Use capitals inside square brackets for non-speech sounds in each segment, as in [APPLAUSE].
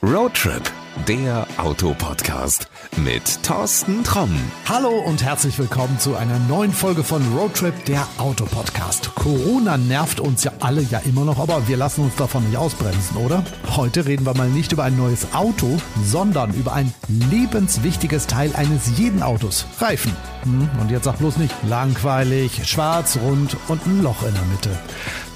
Roadtrip, der Autopodcast mit Thorsten Tromm. Hallo und herzlich willkommen zu einer neuen Folge von Roadtrip, der Autopodcast. Corona nervt uns ja alle ja immer noch, aber wir lassen uns davon nicht ausbremsen, oder? Heute reden wir mal nicht über ein neues Auto, sondern über ein lebenswichtiges Teil eines jeden Autos. Reifen. Und jetzt sag bloß nicht langweilig, schwarz, rund und ein Loch in der Mitte.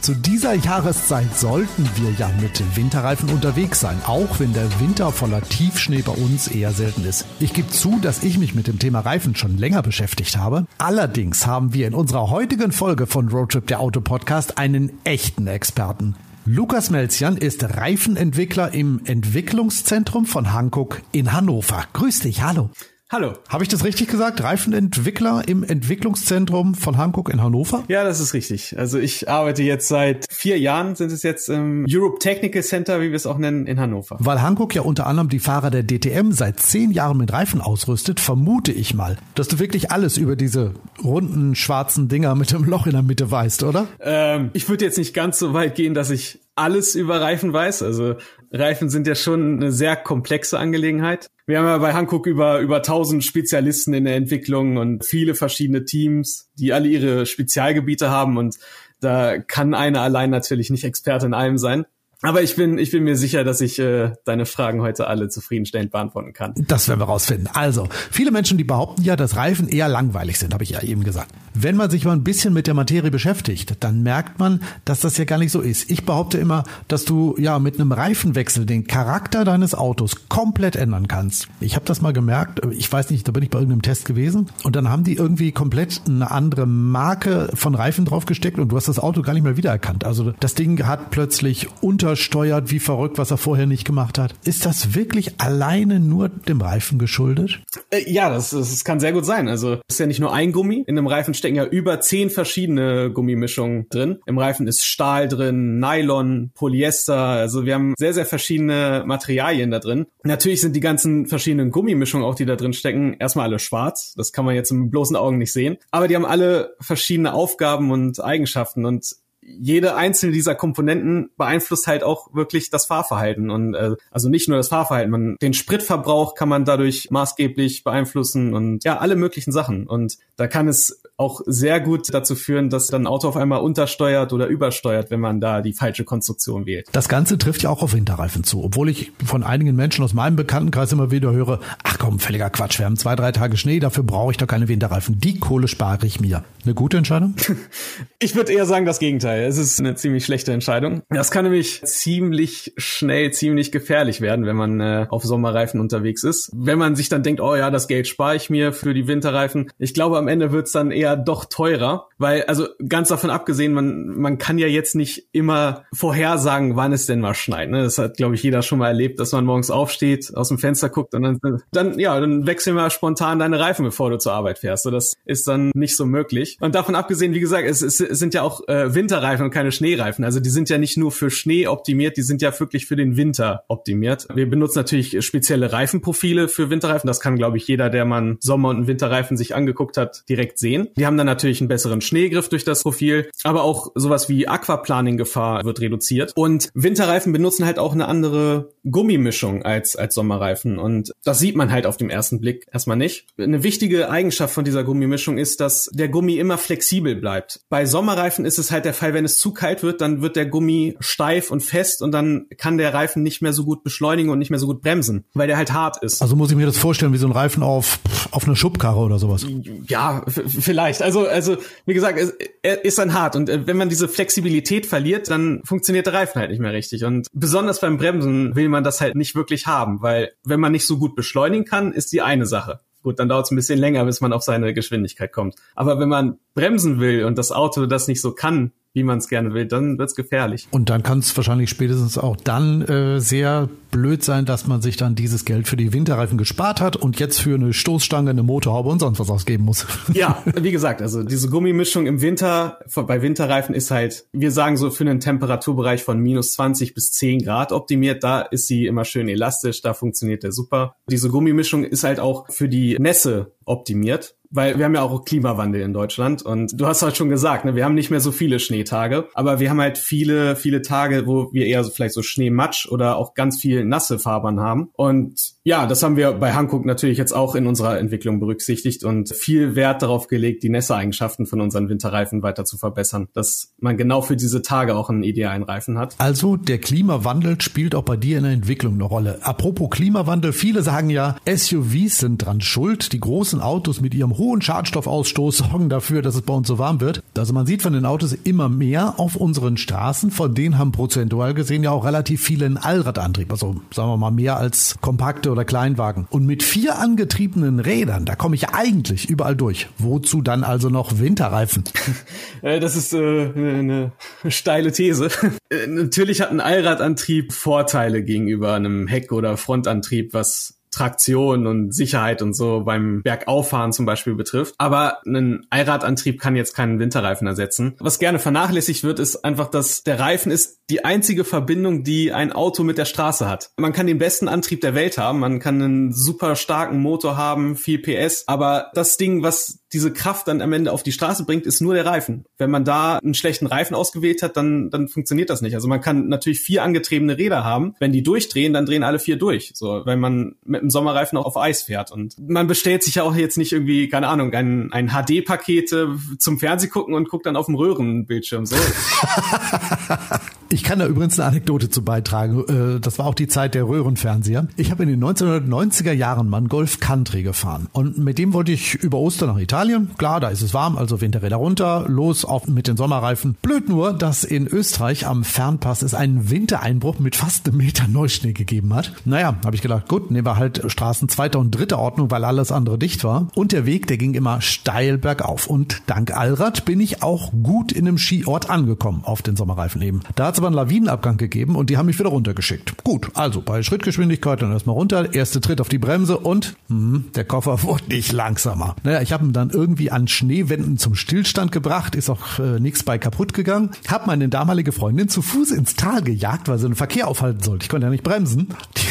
Zu dieser Jahreszeit sollten wir ja mit Winterreifen unterwegs sein, auch wenn der Winter voller Tiefschnee bei uns eher selten ist. Ich gebe zu, dass ich mich mit dem Thema Reifen schon länger beschäftigt habe. Allerdings haben wir in unserer heutigen Folge von Roadtrip der Auto Podcast einen echten Experten. Lukas Melzian ist Reifenentwickler im Entwicklungszentrum von Hankook in Hannover. Grüß dich, hallo. Hallo. Habe ich das richtig gesagt? Reifenentwickler im Entwicklungszentrum von Hankook in Hannover? Ja, das ist richtig. Also ich arbeite jetzt seit vier Jahren, sind es jetzt im Europe Technical Center, wie wir es auch nennen, in Hannover. Weil Hankook ja unter anderem die Fahrer der DTM seit zehn Jahren mit Reifen ausrüstet, vermute ich mal, dass du wirklich alles über diese runden, schwarzen Dinger mit dem Loch in der Mitte weißt, oder? Ähm, ich würde jetzt nicht ganz so weit gehen, dass ich alles über Reifen weiß. Also Reifen sind ja schon eine sehr komplexe Angelegenheit. Wir haben ja bei Hankook über, über 1000 Spezialisten in der Entwicklung und viele verschiedene Teams, die alle ihre Spezialgebiete haben und da kann einer allein natürlich nicht Experte in allem sein. Aber ich bin, ich bin mir sicher, dass ich äh, deine Fragen heute alle zufriedenstellend beantworten kann. Das werden wir rausfinden. Also, viele Menschen, die behaupten ja, dass Reifen eher langweilig sind, habe ich ja eben gesagt. Wenn man sich mal ein bisschen mit der Materie beschäftigt, dann merkt man, dass das ja gar nicht so ist. Ich behaupte immer, dass du ja mit einem Reifenwechsel den Charakter deines Autos komplett ändern kannst. Ich habe das mal gemerkt, ich weiß nicht, da bin ich bei irgendeinem Test gewesen und dann haben die irgendwie komplett eine andere Marke von Reifen draufgesteckt und du hast das Auto gar nicht mehr wiedererkannt. Also das Ding hat plötzlich untersteuert wie verrückt, was er vorher nicht gemacht hat. Ist das wirklich alleine nur dem Reifen geschuldet? Äh, ja, das, das kann sehr gut sein. Also es ist ja nicht nur ein Gummi. In einem Reifen stecken ja über zehn verschiedene Gummimischungen drin. Im Reifen ist Stahl drin, Nylon, Polyester. Also wir haben sehr, sehr verschiedene Materialien da drin. Natürlich sind die ganzen verschiedenen Gummimischungen auch, die da drin stecken, erstmal alle schwarz. Das kann man jetzt mit bloßen Augen nicht sehen. Aber die haben alle verschiedene Aufgaben und Eigenschaften und jede einzelne dieser Komponenten beeinflusst halt auch wirklich das Fahrverhalten. Und äh, also nicht nur das Fahrverhalten, man den Spritverbrauch kann man dadurch maßgeblich beeinflussen und ja alle möglichen Sachen. Und da kann es auch sehr gut dazu führen, dass dann ein Auto auf einmal untersteuert oder übersteuert, wenn man da die falsche Konstruktion wählt. Das Ganze trifft ja auch auf Winterreifen zu, obwohl ich von einigen Menschen aus meinem Bekanntenkreis immer wieder höre, ach komm, völliger Quatsch, wir haben zwei, drei Tage Schnee, dafür brauche ich doch keine Winterreifen. Die Kohle spare ich mir. Eine gute Entscheidung? [LAUGHS] ich würde eher sagen das Gegenteil. Es ist eine ziemlich schlechte Entscheidung. Das kann nämlich ziemlich schnell, ziemlich gefährlich werden, wenn man äh, auf Sommerreifen unterwegs ist. Wenn man sich dann denkt, oh ja, das Geld spare ich mir für die Winterreifen. Ich glaube, am Ende wird's dann eher doch teurer, weil, also ganz davon abgesehen, man, man kann ja jetzt nicht immer vorhersagen, wann es denn mal schneit. Ne? Das hat, glaube ich, jeder schon mal erlebt, dass man morgens aufsteht, aus dem Fenster guckt und dann, dann ja, dann wechseln wir spontan deine Reifen, bevor du zur Arbeit fährst. So, das ist dann nicht so möglich. Und davon abgesehen, wie gesagt, es, es, es sind ja auch äh, Winterreifen und keine Schneereifen. Also die sind ja nicht nur für Schnee optimiert, die sind ja wirklich für den Winter optimiert. Wir benutzen natürlich spezielle Reifenprofile für Winterreifen. Das kann, glaube ich, jeder, der man Sommer- und Winterreifen sich angeguckt hat, direkt sehen. Die haben dann natürlich einen besseren Schneegriff durch das Profil, aber auch sowas wie Aquaplaning-Gefahr wird reduziert. Und Winterreifen benutzen halt auch eine andere Gummimischung als, als Sommerreifen. Und das sieht man halt auf dem ersten Blick erstmal nicht. Eine wichtige Eigenschaft von dieser Gummimischung ist, dass der Gummi immer flexibel bleibt. Bei Sommerreifen ist es halt der Fall, wenn es zu kalt wird, dann wird der Gummi steif und fest und dann kann der Reifen nicht mehr so gut beschleunigen und nicht mehr so gut bremsen, weil der halt hart ist. Also muss ich mir das vorstellen wie so ein Reifen auf, auf einer Schubkarre oder sowas. Ja, vielleicht. Also, also, wie gesagt, er ist dann hart und äh, wenn man diese Flexibilität verliert, dann funktioniert der Reifen halt nicht mehr richtig. Und besonders beim Bremsen will man das halt nicht wirklich haben, weil wenn man nicht so gut beschleunigen kann, ist die eine Sache. Gut, dann dauert es ein bisschen länger, bis man auf seine Geschwindigkeit kommt. Aber wenn man bremsen will und das Auto das nicht so kann, wie man es gerne will, dann wird's gefährlich. Und dann kann es wahrscheinlich spätestens auch dann äh, sehr blöd sein, dass man sich dann dieses Geld für die Winterreifen gespart hat und jetzt für eine Stoßstange, eine Motorhaube und sonst was ausgeben muss. [LAUGHS] Ja, wie gesagt, also diese Gummimischung im Winter, bei Winterreifen ist halt, wir sagen so für einen Temperaturbereich von minus 20 bis 10 Grad optimiert, da ist sie immer schön elastisch, da funktioniert der super. Diese Gummimischung ist halt auch für die Nässe optimiert weil wir haben ja auch Klimawandel in Deutschland und du hast halt schon gesagt, ne, wir haben nicht mehr so viele Schneetage, aber wir haben halt viele, viele Tage, wo wir eher so vielleicht so Schneematsch oder auch ganz viel nasse Fahrbahn haben. Und ja, das haben wir bei Hankook natürlich jetzt auch in unserer Entwicklung berücksichtigt und viel Wert darauf gelegt, die Nässereigenschaften von unseren Winterreifen weiter zu verbessern, dass man genau für diese Tage auch einen idealen Reifen hat. Also der Klimawandel spielt auch bei dir in der Entwicklung eine Rolle. Apropos Klimawandel, viele sagen ja, SUVs sind dran schuld. Die großen Autos mit ihrem hohen Schadstoffausstoß sorgen dafür, dass es bei uns so warm wird. Also man sieht von den Autos immer mehr auf unseren Straßen. Von denen haben prozentual gesehen ja auch relativ viele einen Allradantrieb. Also sagen wir mal mehr als kompakte oder Kleinwagen. Und mit vier angetriebenen Rädern, da komme ich eigentlich überall durch. Wozu dann also noch Winterreifen? [LAUGHS] Äh, das ist äh, eine [LAUGHS] steile These. [LAUGHS] Äh, natürlich hat ein Allradantrieb Vorteile gegenüber einem Heck- oder Frontantrieb, was Traktion und Sicherheit und so beim Bergauffahren zum Beispiel betrifft. Aber ein Allradantrieb kann jetzt keinen Winterreifen ersetzen. Was gerne vernachlässigt wird, ist einfach, dass der Reifen ist die einzige Verbindung, die ein Auto mit der Straße hat. Man kann den besten Antrieb der Welt haben, man kann einen super starken Motor haben, viel PS, aber das Ding, was diese Kraft dann am Ende auf die Straße bringt, ist nur der Reifen. Wenn man da einen schlechten Reifen ausgewählt hat, dann, dann funktioniert das nicht. Also man kann natürlich vier angetriebene Räder haben. Wenn die durchdrehen, dann drehen alle vier durch. So, wenn man mit einem Sommerreifen auch auf Eis fährt. Und man bestellt sich ja auch jetzt nicht irgendwie, keine Ahnung, ein, ein HD-Paket zum Fernseh gucken und guckt dann auf dem Röhrenbildschirm. So. [LAUGHS] Ich kann da übrigens eine Anekdote zu beitragen. Äh, das war auch die Zeit der Röhrenfernseher. Ich habe in den 1990er Jahren mal einen Golf Country gefahren. Und mit dem wollte ich über Ostern nach Italien. Klar, da ist es warm, also Winterräder runter, los auf mit den Sommerreifen. Blöd nur, dass in Österreich am Fernpass es einen Wintereinbruch mit fast einem Meter Neuschnee gegeben hat. Naja, habe ich gedacht, gut, nehmen wir halt Straßen zweiter und dritter Ordnung, weil alles andere dicht war. Und der Weg, der ging immer steil bergauf. Und dank Allrad bin ich auch gut in einem Skiort angekommen auf den Sommerreifen eben. Da hat aber einen Lawinenabgang gegeben und die haben mich wieder runtergeschickt. Gut, also bei Schrittgeschwindigkeit dann erstmal runter, erste Tritt auf die Bremse und hm, der Koffer [LAUGHS] wurde nicht langsamer. Naja, ich habe ihn dann irgendwie an Schneewänden zum Stillstand gebracht, ist auch äh, nichts bei kaputt gegangen. Hab meine damalige Freundin zu Fuß ins Tal gejagt, weil sie den Verkehr aufhalten sollte. Ich konnte ja nicht bremsen.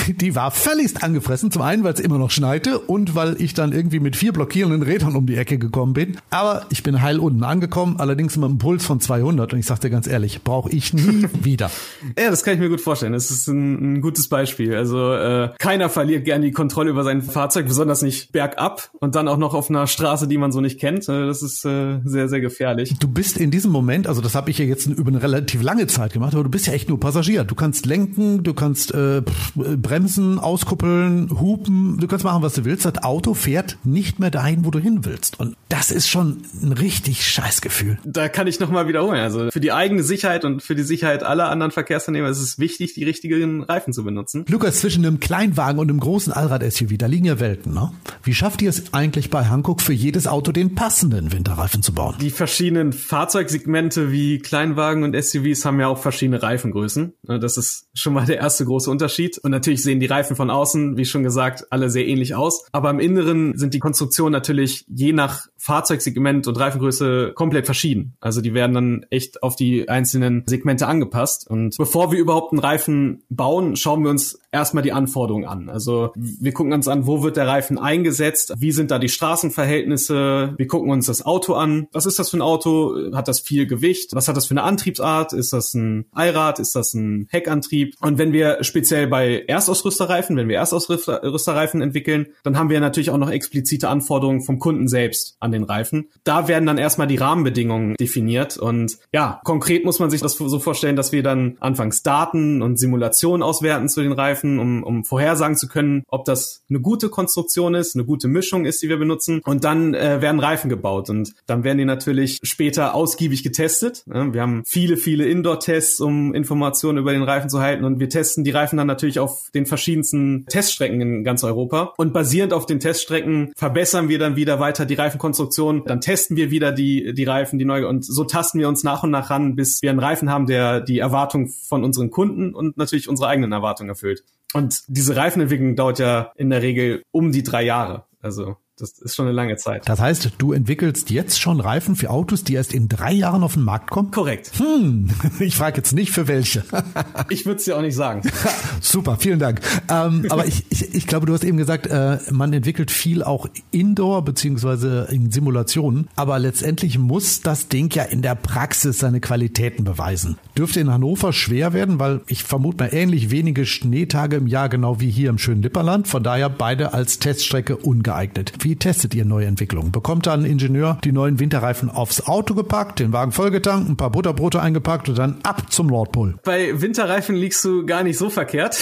Die, die war völligst angefressen. Zum einen, weil es immer noch schneite und weil ich dann irgendwie mit vier blockierenden Rädern um die Ecke gekommen bin. Aber ich bin heil unten angekommen, allerdings mit einem Puls von 200 und ich sagte ganz ehrlich, brauche ich nie wieder. Ja, das kann ich mir gut vorstellen. Das ist ein, ein gutes Beispiel. Also äh, keiner verliert gern die Kontrolle über sein Fahrzeug, besonders nicht bergab und dann auch noch auf einer Straße, die man so nicht kennt. Äh, das ist äh, sehr, sehr gefährlich. Du bist in diesem Moment, also das habe ich ja jetzt über eine relativ lange Zeit gemacht, aber du bist ja echt nur Passagier. Du kannst lenken, du kannst äh, bremsen, auskuppeln, hupen, du kannst machen, was du willst. Das Auto fährt nicht mehr dahin, wo du hin willst. Und das ist schon ein richtig scheiß Gefühl. Da kann ich nochmal wiederholen. Also für die eigene Sicherheit und für die Sicherheit aller anderen Verkehrsteilnehmer ist es wichtig, die richtigen Reifen zu benutzen. Lukas, zwischen einem Kleinwagen und einem großen Allrad-SUV, da liegen ja Welten, ne? Wie schafft ihr es eigentlich bei Hankook für jedes Auto den passenden Winterreifen zu bauen? Die verschiedenen Fahrzeugsegmente wie Kleinwagen und SUVs haben ja auch verschiedene Reifengrößen. Das ist schon mal der erste große Unterschied. Und natürlich sehen die Reifen von außen, wie schon gesagt, alle sehr ähnlich aus. Aber im Inneren sind die Konstruktionen natürlich je nach Fahrzeugsegment und Reifengröße komplett verschieden. Also die werden dann echt auf die einzelnen Segmente angepasst. Und bevor wir überhaupt einen Reifen bauen, schauen wir uns erstmal die Anforderungen an. Also wir gucken uns an, wo wird der Reifen eingesetzt, wie sind da die Straßenverhältnisse, wir gucken uns das Auto an. Was ist das für ein Auto? Hat das viel Gewicht? Was hat das für eine Antriebsart? Ist das ein Allrad? Ist das ein Heckantrieb? Und wenn wir speziell bei Erstausrüsterreifen, wenn wir Erstausrüsterreifen entwickeln, dann haben wir natürlich auch noch explizite Anforderungen vom Kunden selbst an den Reifen. Da werden dann erstmal die Rahmenbedingungen definiert und ja, konkret muss man sich das so vorstellen, dass wir dann anfangs Daten und Simulationen auswerten zu den Reifen, um, um vorhersagen zu können, ob das eine gute Konstruktion ist, eine gute Mischung ist, die wir benutzen. Und dann äh, werden Reifen gebaut und dann werden die natürlich später ausgiebig getestet. Wir haben viele, viele Indoor-Tests, um Informationen über den Reifen zu halten und wir testen die Reifen dann natürlich auf den verschiedensten Teststrecken in ganz Europa. Und basierend auf den Teststrecken verbessern wir dann wieder weiter die Reifenkonstruktion. Dann testen wir wieder die, die Reifen, die neue und so tasten wir uns nach und nach ran, bis wir einen Reifen haben, der die Erwartung von unseren Kunden und natürlich unsere eigenen Erwartungen erfüllt. Und diese Reifenentwicklung dauert ja in der Regel um die drei Jahre. Also Das ist schon eine lange Zeit. Das heißt, du entwickelst jetzt schon Reifen für Autos, die erst in drei Jahren auf den Markt kommen? Korrekt. Hm, [LAUGHS] ich frage jetzt nicht für welche. [LAUGHS] ich würde es dir auch nicht sagen. [LAUGHS] Super, vielen Dank. Ähm, aber ich, ich, ich glaube, du hast eben gesagt, äh, man entwickelt viel auch indoor beziehungsweise in Simulationen. Aber letztendlich muss das Ding ja in der Praxis seine Qualitäten beweisen. Dürfte in Hannover schwer werden, weil ich vermute mal ähnlich wenige Schneetage im Jahr, genau wie hier im schönen Lipperland. Von daher beide als Teststrecke ungeeignet. Wie testet ihr neue Entwicklungen? Bekommt da ein Ingenieur die neuen Winterreifen aufs Auto gepackt, den Wagen vollgetankt, ein paar Butterbrote eingepackt und dann ab zum Nordpol? Bei Winterreifen liegst du gar nicht so verkehrt.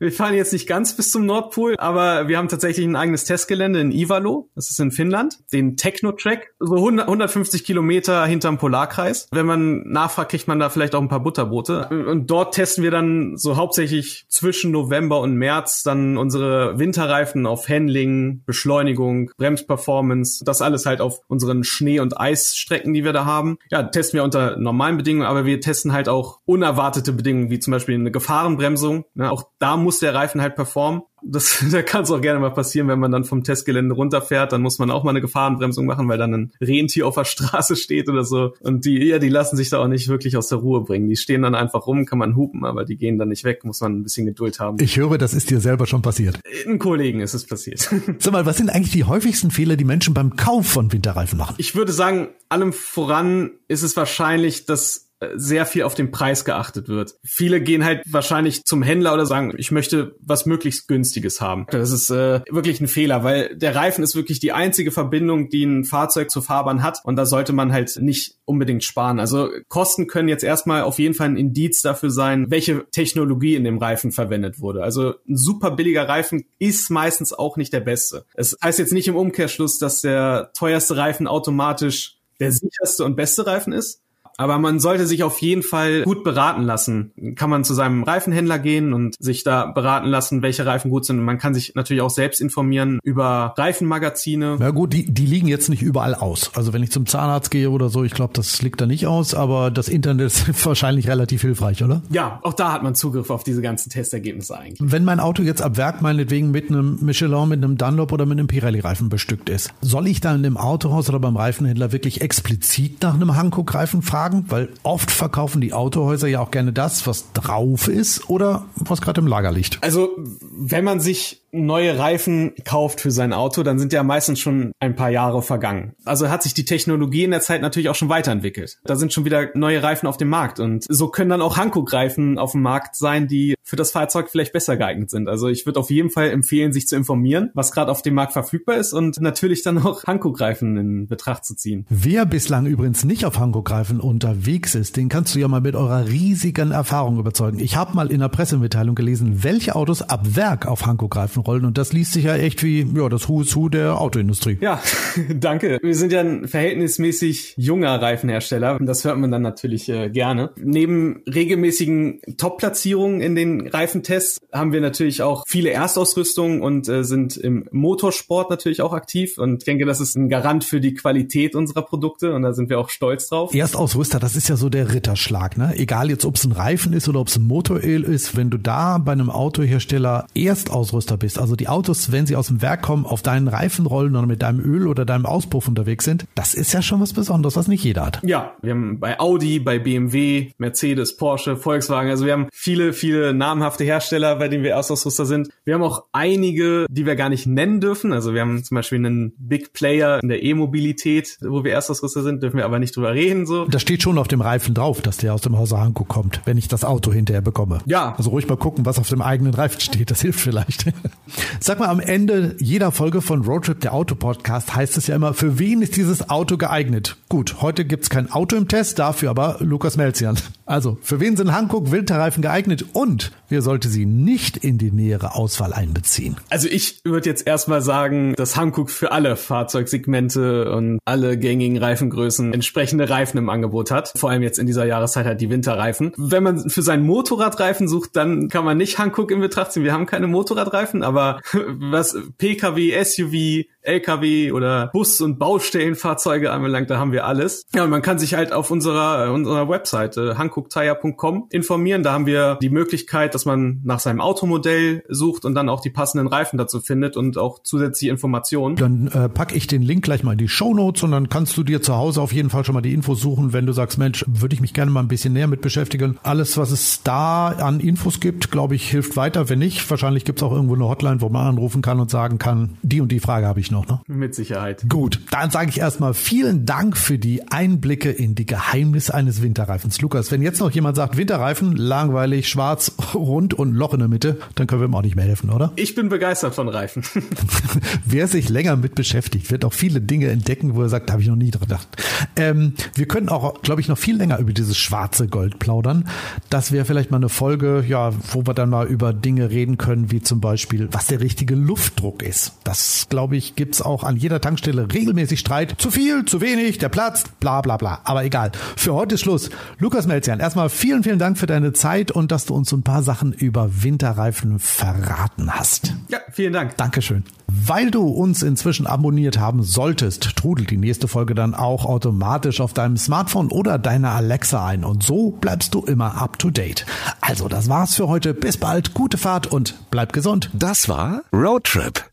Wir fahren jetzt nicht ganz bis zum Nordpol, aber wir haben tatsächlich ein eigenes Testgelände in Ivalo, das ist in Finnland, den Techno-Track, so 100, 150 Kilometer hinterm Polarkreis. Wenn man nachfragt, kriegt man da vielleicht auch ein paar Butterboote. Und dort testen wir dann so hauptsächlich zwischen November und März dann unsere Winterreifen auf Handling, Beschleunigung, Bremsperformance, das alles halt auf unseren Schnee- und Eisstrecken, die wir da haben. Ja, testen wir unter normalen Bedingungen, aber wir testen halt auch unerwartete Bedingungen, wie zum Beispiel eine Gefahrenbremsung. Ja, auch da muss muss der Reifen halt performen. Das, [LAUGHS] da kann es auch gerne mal passieren, wenn man dann vom Testgelände runterfährt, dann muss man auch mal eine Gefahrenbremsung machen, weil dann ein Rentier auf der [LAUGHS] Straße steht oder so. Und die, ja, die lassen sich da auch nicht wirklich aus der Ruhe bringen. Die stehen dann einfach rum, kann man hupen, aber die gehen dann nicht weg, muss man ein bisschen Geduld haben. Ich höre, das ist dir selber schon passiert. In Kollegen ist es passiert. [LAUGHS] Sag mal, was sind eigentlich die häufigsten Fehler, die Menschen beim Kauf von Winterreifen machen? Ich würde sagen, allem voran ist es wahrscheinlich, dass sehr viel auf den Preis geachtet wird. Viele gehen halt wahrscheinlich zum Händler oder sagen, ich möchte was möglichst günstiges haben. Das ist äh, wirklich ein Fehler, weil der Reifen ist wirklich die einzige Verbindung, die ein Fahrzeug zur Fahrbahn hat und da sollte man halt nicht unbedingt sparen. Also Kosten können jetzt erstmal auf jeden Fall ein Indiz dafür sein, welche Technologie in dem Reifen verwendet wurde. Also ein super billiger Reifen ist meistens auch nicht der beste. Es heißt jetzt nicht im Umkehrschluss, dass der teuerste Reifen automatisch der sicherste und beste Reifen ist. Aber man sollte sich auf jeden Fall gut beraten lassen. Kann man zu seinem Reifenhändler gehen und sich da beraten lassen, welche Reifen gut sind. Und man kann sich natürlich auch selbst informieren über Reifenmagazine. Na gut, die, die liegen jetzt nicht überall aus. Also wenn ich zum Zahnarzt gehe oder so, ich glaube, das liegt da nicht aus, aber das Internet ist [LAUGHS] wahrscheinlich relativ hilfreich, oder? Ja, auch da hat man Zugriff auf diese ganzen Testergebnisse eigentlich. Wenn mein Auto jetzt ab Werk meinetwegen mit einem Michelin, mit einem Dunlop oder mit einem Pirelli-Reifen bestückt ist, soll ich dann im Autohaus oder beim Reifenhändler wirklich explizit nach einem Hankook-Reifen fragen? Fragen, weil oft verkaufen die Autohäuser ja auch gerne das, was drauf ist oder was gerade im Lager liegt. Also, wenn man sich neue Reifen kauft für sein Auto, dann sind ja meistens schon ein paar Jahre vergangen. Also hat sich die Technologie in der Zeit natürlich auch schon weiterentwickelt. Da sind schon wieder neue Reifen auf dem Markt und so können dann auch Hankook-Reifen auf dem Markt sein, die für das Fahrzeug vielleicht besser geeignet sind. Also ich würde auf jeden Fall empfehlen, sich zu informieren, was gerade auf dem Markt verfügbar ist und natürlich dann auch Hankook-Reifen in Betracht zu ziehen. Wer bislang übrigens nicht auf Hankook-Reifen unterwegs ist, den kannst du ja mal mit eurer riesigen Erfahrung überzeugen. Ich habe mal in der Pressemitteilung gelesen, welche Autos ab Werk auf Hankook-Reifen rollen. Und das liest sich ja echt wie ja, das Who is Who der Autoindustrie. Ja, [LAUGHS] danke. Wir sind ja ein verhältnismäßig junger Reifenhersteller. Und das hört man dann natürlich äh, gerne. Neben regelmäßigen Top-Platzierungen in den Reifentests haben wir natürlich auch viele Erstausrüstungen und äh, sind im Motorsport natürlich auch aktiv. Und ich denke, das ist ein Garant für die Qualität unserer Produkte. Und da sind wir auch stolz drauf. Erstausrüster, das ist ja so der Ritterschlag. Ne? Egal jetzt, ob es ein Reifen ist oder ob es ein Motoröl ist. Wenn du da bei einem Autohersteller Erstausrüster bist, also die Autos, wenn sie aus dem Werk kommen, auf deinen Reifen rollen oder mit deinem Öl oder deinem Auspuff unterwegs sind, das ist ja schon was Besonderes, was nicht jeder hat. Ja, wir haben bei Audi, bei BMW, Mercedes, Porsche, Volkswagen, also wir haben viele, viele namhafte Hersteller, bei denen wir Erstausrüster sind. Wir haben auch einige, die wir gar nicht nennen dürfen. Also wir haben zum Beispiel einen Big Player in der E-Mobilität, wo wir Erstausrüster sind, dürfen wir aber nicht drüber reden. So. Da steht schon auf dem Reifen drauf, dass der aus dem Hause Hanko kommt, wenn ich das Auto hinterher bekomme. Ja. Also ruhig mal gucken, was auf dem eigenen Reifen steht. Das hilft vielleicht. [LAUGHS] Sag mal, am Ende jeder Folge von Roadtrip, der Auto-Podcast, heißt es ja immer, für wen ist dieses Auto geeignet? Gut, heute gibt's kein Auto im Test, dafür aber Lukas Melzian. Also, für wen sind Hankook Winterreifen geeignet und wer sollte sie nicht in die nähere Auswahl einbeziehen? Also ich würde jetzt erstmal sagen, dass Hankook für alle Fahrzeugsegmente und alle gängigen Reifengrößen entsprechende Reifen im Angebot hat. Vor allem jetzt in dieser Jahreszeit halt die Winterreifen. Wenn man für seinen Motorradreifen sucht, dann kann man nicht Hankook in Betracht ziehen. Wir haben keine Motorradreifen, aber [LAUGHS] was Pkw, SUV, LKW oder Bus- und Baustellenfahrzeuge anbelangt, da haben wir alles. Ja, und man kann sich halt auf unserer, äh, unserer Webseite hankoktire.com informieren. Da haben wir die Möglichkeit, dass man nach seinem Automodell sucht und dann auch die passenden Reifen dazu findet und auch zusätzliche Informationen. Dann äh, packe ich den Link gleich mal in die Show Notes und dann kannst du dir zu Hause auf jeden Fall schon mal die Infos suchen, wenn du sagst, Mensch, würde ich mich gerne mal ein bisschen näher mit beschäftigen. Alles, was es da an Infos gibt, glaube ich, hilft weiter. Wenn nicht, wahrscheinlich gibt es auch irgendwo eine Hotline, wo man anrufen kann und sagen kann, die und die Frage habe ich noch. Ne? Mit Sicherheit. Gut, dann sage ich erstmal vielen Dank für die Einblicke in die Geheimnisse eines Winterreifens. Lukas, wenn jetzt noch jemand sagt, Winterreifen, langweilig, schwarz, [LAUGHS] rund und Loch in der Mitte, dann können wir ihm auch nicht mehr helfen, oder? Ich bin begeistert von Reifen. [LAUGHS] Wer sich länger mit beschäftigt, wird auch viele Dinge entdecken, wo er sagt, habe ich noch nie dran gedacht. Ähm, wir können auch, glaube ich, noch viel länger über dieses schwarze Gold plaudern. Das wäre vielleicht mal eine Folge, ja, wo wir dann mal über Dinge reden können, wie zum Beispiel, was der richtige Luftdruck ist. Das, glaube ich, gibt's auch an jeder Tankstelle regelmäßig Streit. Zu viel, zu wenig, der Platz, bla bla bla. Aber egal. Für heute ist Schluss. Lukas Melzian, erstmal vielen, vielen Dank für deine Zeit und dass du uns so ein paar Sachen über Winterreifen verraten hast. Ja, vielen Dank. Dankeschön. Weil du uns inzwischen abonniert haben solltest, trudelt die nächste Folge dann auch automatisch auf deinem Smartphone oder deiner Alexa ein und so bleibst du immer up to date. Also, das war's für heute. Bis bald, gute Fahrt und bleib gesund. Das war Roadtrip,